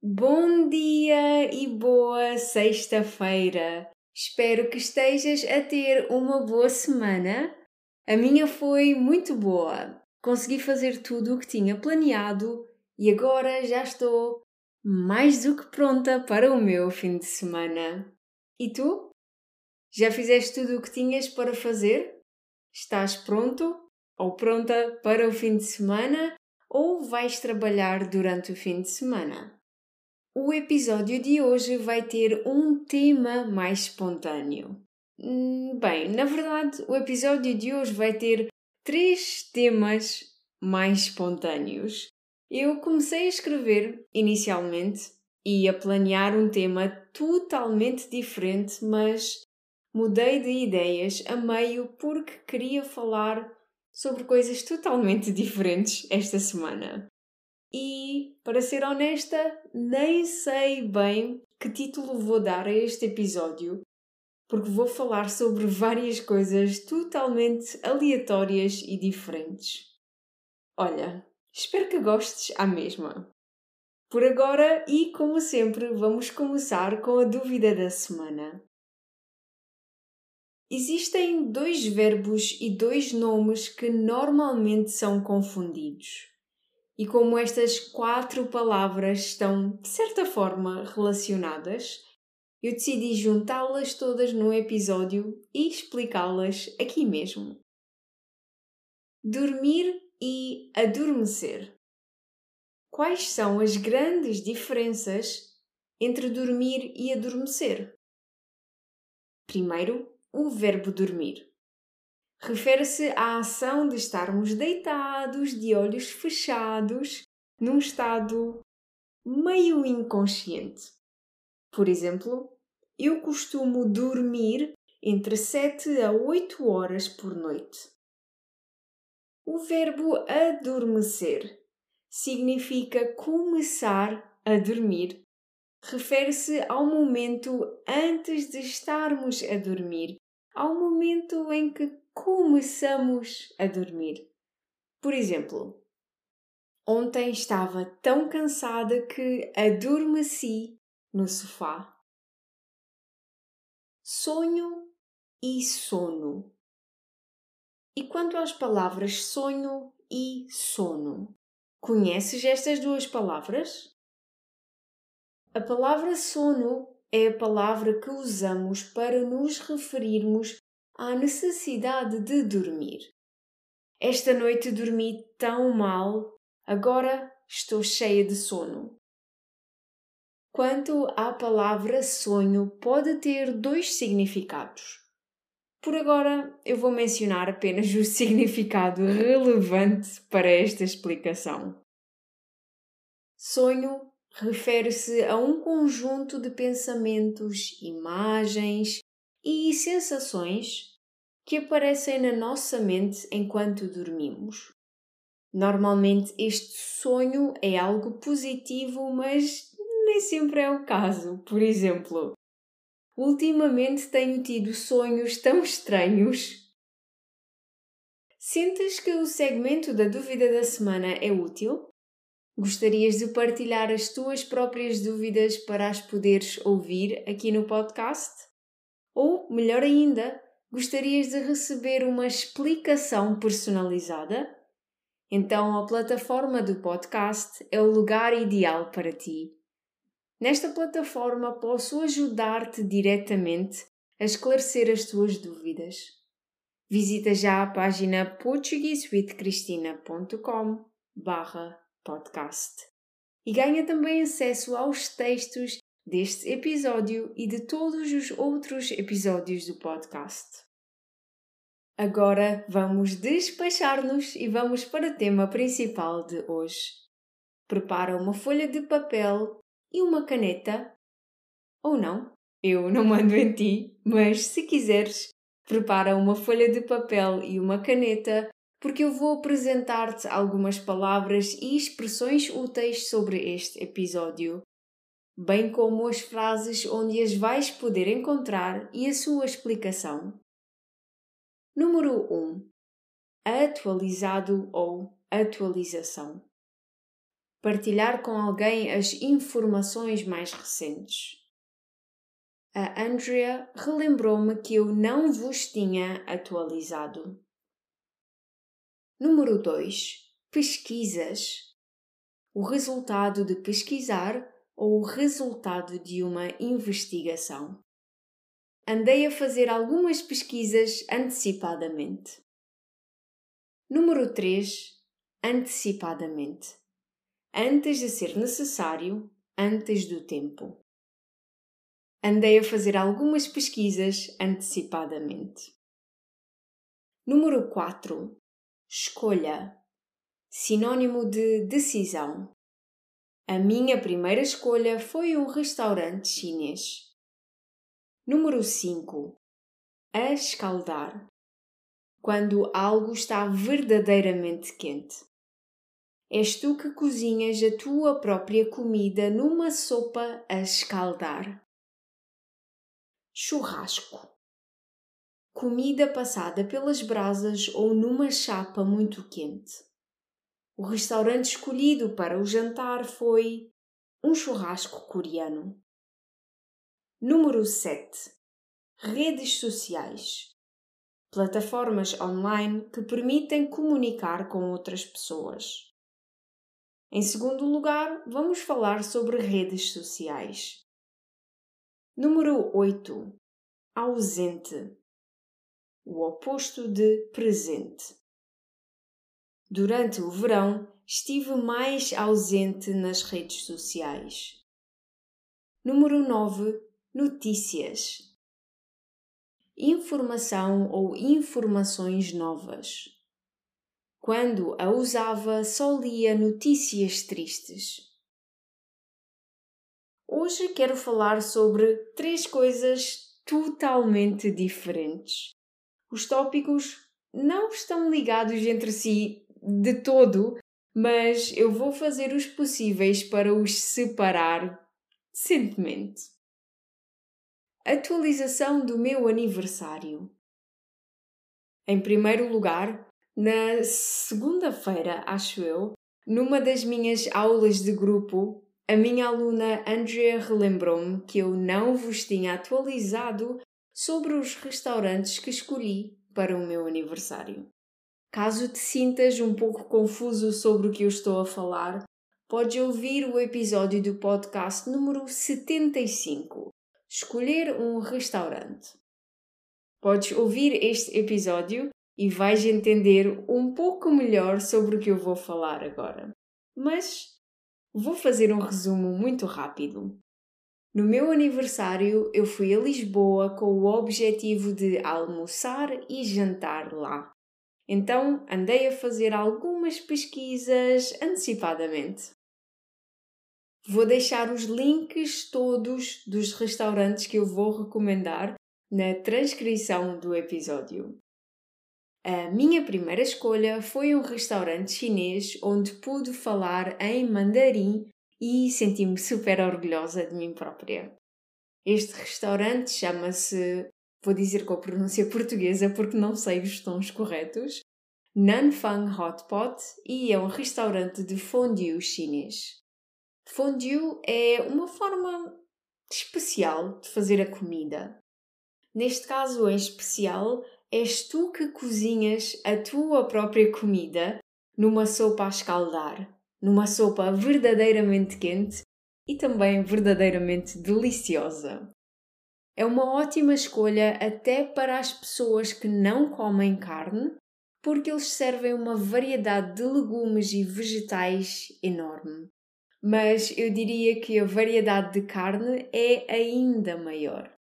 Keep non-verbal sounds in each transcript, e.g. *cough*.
Bom dia e boa sexta-feira! Espero que estejas a ter uma boa semana. A minha foi muito boa. Consegui fazer tudo o que tinha planeado e agora já estou mais do que pronta para o meu fim de semana. E tu? Já fizeste tudo o que tinhas para fazer? Estás pronto ou pronta para o fim de semana ou vais trabalhar durante o fim de semana? O episódio de hoje vai ter um tema mais espontâneo. Hum, bem, na verdade, o episódio de hoje vai ter três temas mais espontâneos. Eu comecei a escrever inicialmente e a planear um tema totalmente diferente, mas mudei de ideias a meio porque queria falar sobre coisas totalmente *laughs* diferentes esta semana. E, para ser honesta, nem sei bem que título vou dar a este episódio, porque vou falar sobre várias coisas totalmente aleatórias e diferentes. Olha, espero que gostes à mesma. Por agora, e como sempre, vamos começar com a dúvida da semana. Existem dois verbos e dois nomes que normalmente são confundidos. E como estas quatro palavras estão, de certa forma, relacionadas, eu decidi juntá-las todas num episódio e explicá-las aqui mesmo. Dormir e adormecer. Quais são as grandes diferenças entre dormir e adormecer? Primeiro, o verbo dormir refere-se à ação de estarmos deitados, de olhos fechados, num estado meio inconsciente. Por exemplo, eu costumo dormir entre 7 a 8 horas por noite. O verbo adormecer significa começar a dormir. Refere-se ao momento antes de estarmos a dormir, ao momento em que começamos a dormir. Por exemplo, ontem estava tão cansada que adormeci no sofá. Sonho e sono. E quanto às palavras sonho e sono? Conheces estas duas palavras? A palavra sono é a palavra que usamos para nos referirmos à necessidade de dormir. Esta noite dormi tão mal, agora estou cheia de sono. Quanto à palavra sonho, pode ter dois significados. Por agora, eu vou mencionar apenas *laughs* o significado relevante para esta explicação. Sonho refere-se a um conjunto de pensamentos, imagens e sensações que aparecem na nossa mente enquanto dormimos. Normalmente este sonho é algo positivo, mas nem sempre é o caso. Por exemplo, ultimamente tenho tido sonhos tão estranhos. Sentes que o segmento da dúvida da semana é útil? Gostarias de partilhar as tuas próprias dúvidas para as poderes ouvir aqui no podcast? Ou, melhor ainda, gostarias de receber uma explicação personalizada? Então a plataforma do podcast é o lugar ideal para ti. Nesta plataforma posso ajudar-te diretamente a esclarecer as tuas dúvidas. Visita já a página portuguesewithcristina.com podcast e ganha também acesso aos textos deste episódio e de todos os outros episódios do podcast. Agora vamos despachar-nos e vamos para o tema principal de hoje. Prepara uma folha de papel e uma caneta Ou não, eu não mando em ti, mas se quiseres, prepara uma folha de papel e uma caneta, porque eu vou apresentar-te algumas palavras e expressões úteis sobre este episódio, bem como as frases onde as vais poder encontrar e a sua explicação. Número 1. Atualizado ou atualização. Partilhar com alguém as informações mais recentes. A Andrea relembrou-me que eu não vos tinha atualizado. Número 2. Pesquisas. O resultado de pesquisar ou o resultado de uma investigação. Andei a fazer algumas pesquisas antecipadamente. Número 3. Antecipadamente. Antes de ser necessário, antes do tempo. Andei a fazer algumas pesquisas antecipadamente. Número 4. Escolha. Sinônimo de decisão. A minha primeira escolha foi um restaurante chinês. Número 5. A escaldar. Quando algo está verdadeiramente quente. És tu que cozinhas a tua própria comida numa sopa a escaldar. Churrasco. Comida passada pelas brasas ou numa chapa muito quente. O restaurante escolhido para o jantar foi um churrasco coreano. Número 7. Redes sociais. Plataformas online que permitem comunicar com outras pessoas. Em segundo lugar, vamos falar sobre redes sociais. Número 8. Ausente. O oposto de presente. Durante o verão, estive mais ausente nas redes sociais. Número 9. Notícias. Informação ou informações novas. Quando a usava, só lia notícias tristes. Hoje quero falar sobre três coisas totalmente diferentes. Os tópicos não estão ligados entre si de todo, mas eu vou fazer os possíveis para os separar decentemente. Atualização do meu aniversário. Em primeiro lugar, na segunda-feira, acho eu, numa das minhas aulas de grupo, a minha aluna Andrea relembrou-me que eu não vos tinha atualizado sobre os restaurantes que escolhi para o meu aniversário. Caso te sintas um pouco confuso sobre o que eu estou a falar, podes ouvir o episódio do podcast número 75 Escolher um restaurante. Podes ouvir este episódio e vais entender um pouco melhor sobre o que eu vou falar agora. Mas vou fazer um resumo muito rápido. No meu aniversário, eu fui a Lisboa com o objetivo de almoçar e jantar lá. Então, andei a fazer algumas pesquisas antecipadamente. Vou deixar os links todos dos restaurantes que eu vou recomendar na transcrição do episódio. A minha primeira escolha foi um restaurante chinês onde pude falar em mandarim e senti-me super orgulhosa de mim própria. Este restaurante chama-se, vou dizer com a pronúncia portuguesa porque não sei os tons corretos, Nanfang Hot Pot e é um restaurante de fondue chinês. Fondue é uma forma especial de fazer a comida. Neste caso em especial, és tu que cozinhas a tua própria comida numa sopa a escaldar, numa sopa verdadeiramente quente e também verdadeiramente deliciosa. É uma ótima escolha até para as pessoas que não comem carne, porque eles servem uma variedade de legumes e vegetais enorme. Mas eu diria que a variedade de carne é ainda maior.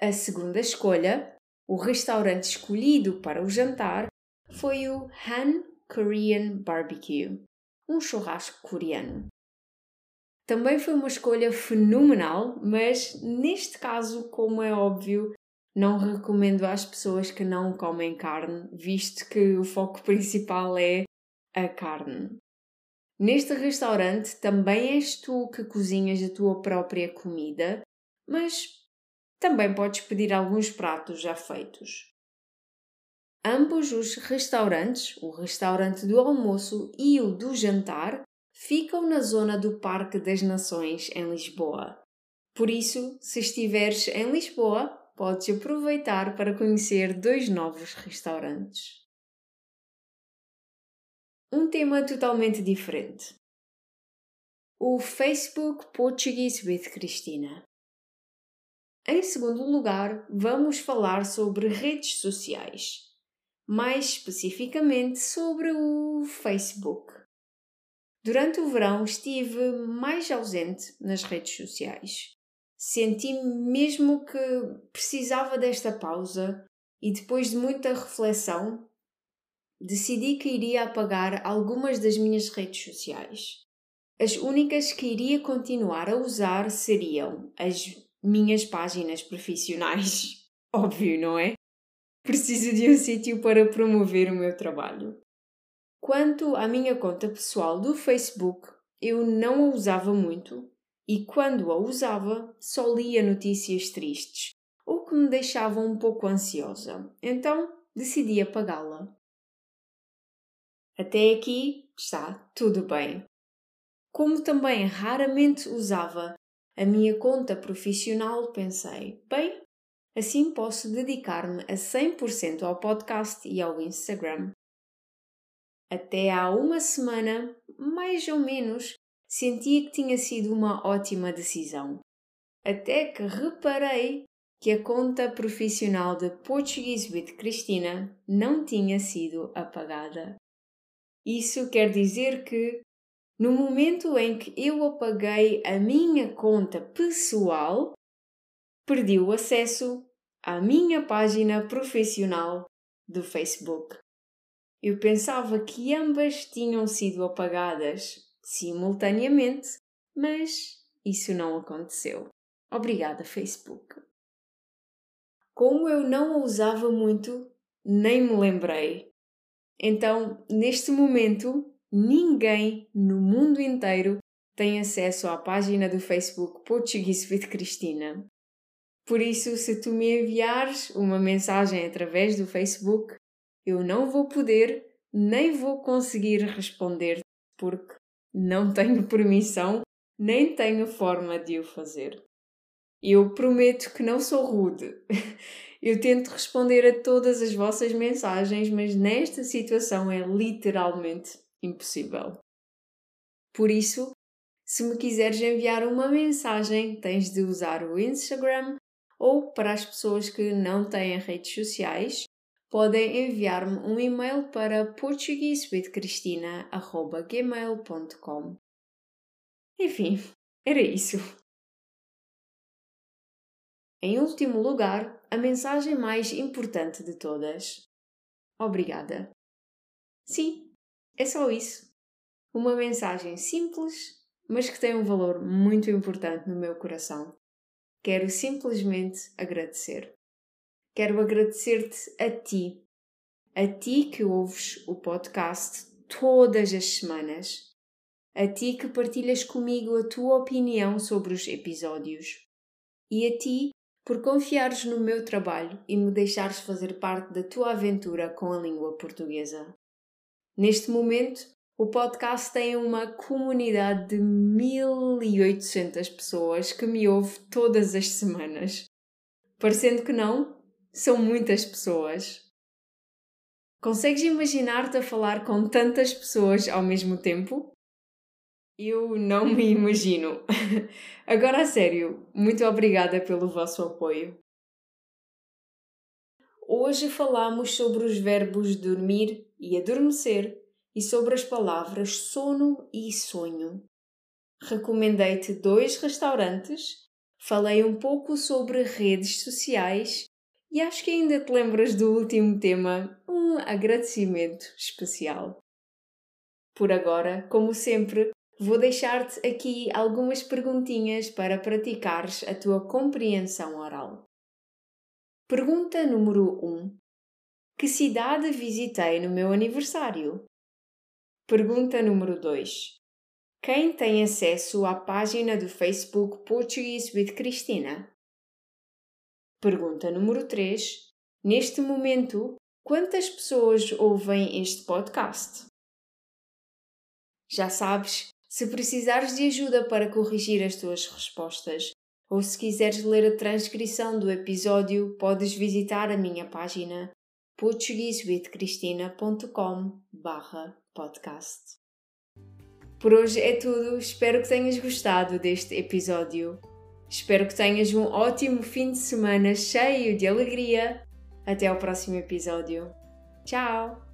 A segunda escolha o restaurante escolhido para o jantar foi o Han Korean Barbecue, um churrasco coreano. Também foi uma escolha fenomenal, mas neste caso, como é óbvio, não recomendo às pessoas que não comem carne, visto que o foco *laughs* principal é a carne. Neste restaurante também és tu que cozinhas a tua própria comida, mas também podes pedir alguns pratos já feitos. Ambos os restaurantes, o restaurante do almoço e o do jantar, ficam na zona do Parque das Nações em Lisboa. Por isso, se estiveres em Lisboa, podes aproveitar para conhecer dois novos restaurantes um tema totalmente diferente. O Facebook Portuguese with Cristina. Em segundo lugar, vamos falar sobre redes sociais, mais especificamente sobre o Facebook. Durante o verão estive mais ausente nas redes sociais. Senti mesmo que precisava desta pausa e depois de muita reflexão decidi que iria apagar algumas das minhas redes sociais. As únicas que iria continuar a usar seriam as minhas páginas profissionais. *laughs* Óbvio, não é? Preciso de um sítio para promover o meu trabalho. Quanto à minha conta pessoal do Facebook, eu não a usava muito e quando a usava só lia notícias tristes ou que me deixavam um pouco ansiosa. Então decidi apagá-la. Até aqui está tudo bem. Como também raramente usava a minha conta profissional, pensei, bem, assim posso dedicar-me a 100% ao podcast e ao Instagram. Até há uma semana, mais ou menos, sentia que tinha sido uma ótima decisão. Até que reparei que a conta profissional de Portuguese with Cristina não tinha sido apagada. Isso quer dizer que, no momento em que eu apaguei a minha conta pessoal, perdi o acesso à minha página profissional do Facebook. Eu pensava que ambas tinham sido apagadas simultaneamente, mas isso não aconteceu. Obrigada, Facebook. Como eu não a usava muito, nem me lembrei então, neste momento, ninguém no mundo inteiro tem acesso à página do Facebook Portuguese with Cristina. Por isso, se tu me enviares uma mensagem através do Facebook, eu não vou poder nem vou conseguir responder porque não tenho permissão nem tenho forma de o fazer. Eu prometo que não sou rude. *laughs* Eu tento responder a todas as vossas mensagens, mas nesta situação é literalmente impossível. Por isso, se me quiseres enviar uma mensagem, tens de usar o Instagram ou para as pessoas que não têm redes sociais, podem enviar-me um e-mail para portuguesewithcristina.gmail.com Enfim, era isso. Em último lugar, a mensagem mais importante de todas. Obrigada. Sim, é só isso. Uma mensagem simples, mas que tem um valor muito importante no meu coração. Quero simplesmente agradecer. Quero agradecer-te a ti, a ti que ouves o podcast todas as semanas, a ti que partilhas comigo a tua opinião sobre os episódios e a ti por confiares no meu trabalho e me deixares fazer parte da tua aventura com a língua portuguesa. Neste momento, o podcast tem uma comunidade de 1800 pessoas que me ouve todas as semanas. Parecendo que não, são muitas pessoas. Consegues imaginar-te a falar com tantas pessoas ao mesmo tempo? Eu não me imagino. *laughs* Agora a sério, muito obrigada pelo vosso apoio. Hoje falamos sobre os verbos dormir e adormecer e sobre as palavras sono e sonho. Recomendei-te dois restaurantes, falei um pouco sobre redes sociais e acho que ainda te lembras do último tema, um agradecimento especial. Por agora, como sempre, vou deixar-te aqui algumas perguntinhas para praticares a tua compreensão oral. Pergunta número 1: Que cidade visitei no meu aniversário? Pergunta número 2: Quem tem acesso à página do Facebook Portuguese with Cristina? Pergunta número 3: Neste momento, quantas pessoas ouvem este podcast? Já sabes, se precisares de ajuda para corrigir as tuas respostas, ou se quiseres ler a transcrição do episódio, podes visitar a minha página portuguesewithcristina.com podcast. Por hoje é tudo, espero que tenhas gostado deste episódio. Espero que tenhas um ótimo fim de semana cheio de alegria. Até ao próximo episódio. Tchau!